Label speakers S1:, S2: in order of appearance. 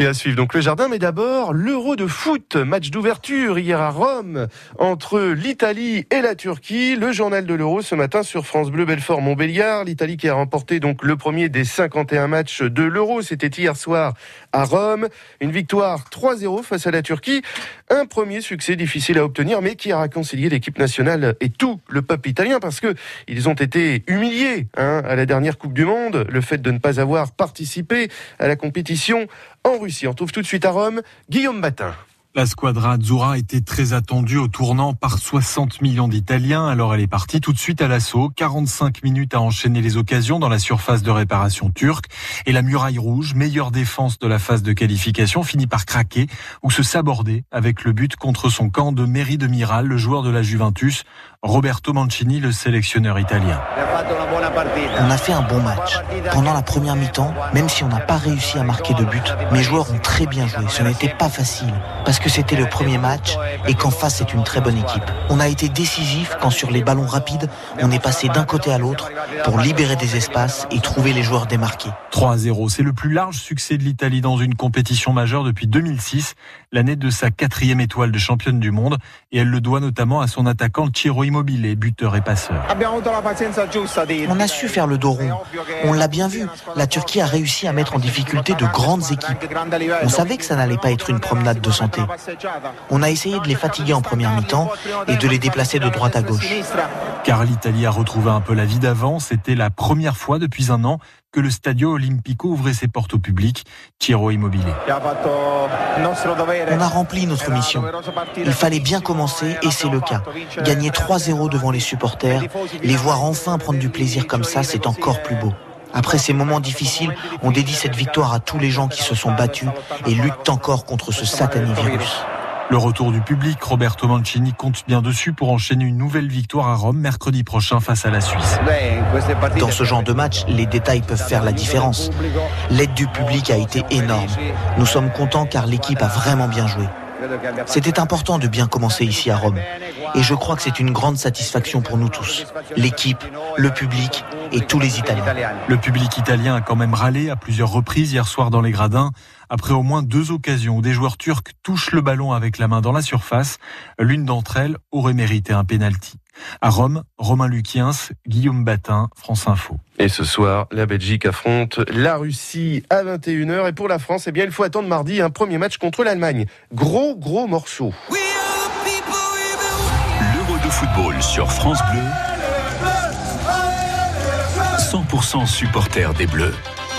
S1: Et à suivre donc le jardin, mais d'abord l'Euro de foot, match d'ouverture hier à Rome entre l'Italie et la Turquie. Le journal de l'Euro ce matin sur France Bleu Belfort Montbéliard. L'Italie qui a remporté donc le premier des 51 matchs de l'Euro. C'était hier soir à Rome. Une victoire 3-0 face à la Turquie. Un premier succès difficile à obtenir, mais qui a réconcilié l'équipe nationale et tout le peuple italien parce que ils ont été humiliés hein, à la dernière Coupe du Monde. Le fait de ne pas avoir participé à la compétition en Russie. On trouve tout de suite à Rome Guillaume Batin.
S2: La squadra Azzurra était très attendue au tournant par 60 millions d'Italiens, alors elle est partie tout de suite à l'assaut. 45 minutes à enchaîner les occasions dans la surface de réparation turque. Et la muraille rouge, meilleure défense de la phase de qualification, finit par craquer ou se saborder avec le but contre son camp de Mairie de Miral, le joueur de la Juventus, Roberto Mancini, le sélectionneur italien.
S3: On a fait un bon match. Pendant la première mi-temps, même si on n'a pas réussi à marquer de but, mes joueurs ont très bien joué. Ce n'était pas facile parce que c'était le premier match et qu'en face c'est une très bonne équipe. On a été décisif quand sur les ballons rapides, on est passé d'un côté à l'autre pour libérer des espaces et trouver les joueurs démarqués.
S2: 3-0, c'est le plus large succès de l'Italie dans une compétition majeure depuis 2006, l'année de sa quatrième étoile de championne du monde, et elle le doit notamment à son attaquant Ciro Immobile, buteur et passeur.
S3: On a su faire le dos rond. On l'a bien vu. La Turquie a réussi à mettre en difficulté de grandes équipes. On savait que ça n'allait pas être une promenade de santé. On a essayé de les fatiguer en première mi-temps et de les déplacer de droite à gauche.
S2: Car l'Italie a retrouvé un peu la vie d'avant. C'était la première fois depuis un an que le Stadio Olimpico ouvrait ses portes au public. Tiro Immobilier.
S3: On a rempli notre mission. Il fallait bien commencer et c'est le cas. Gagner 3-0 devant les supporters, les voir enfin prendre du plaisir comme ça, c'est encore plus beau. Après ces moments difficiles, on dédie cette victoire à tous les gens qui se sont battus et luttent encore contre ce satané virus.
S2: Le retour du public, Roberto Mancini compte bien dessus pour enchaîner une nouvelle victoire à Rome mercredi prochain face à la Suisse.
S3: Dans ce genre de match, les détails peuvent faire la différence. L'aide du public a été énorme. Nous sommes contents car l'équipe a vraiment bien joué. C'était important de bien commencer ici à Rome. Et je crois que c'est une grande satisfaction pour nous tous. L'équipe, le public et tous les Italiens.
S2: Le public italien a quand même râlé à plusieurs reprises hier soir dans les gradins, après au moins deux occasions où des joueurs turcs touchent le ballon avec la main dans la surface. L'une d'entre elles aurait mérité un pénalty. À Rome, Romain Luquiens, Guillaume Batin, France Info.
S1: Et ce soir, la Belgique affronte la Russie à 21h. Et pour la France, eh bien, il faut attendre mardi un premier match contre l'Allemagne. Gros, gros morceau.
S4: L'Euro de football sur France Bleu. 100% supporter des Bleus.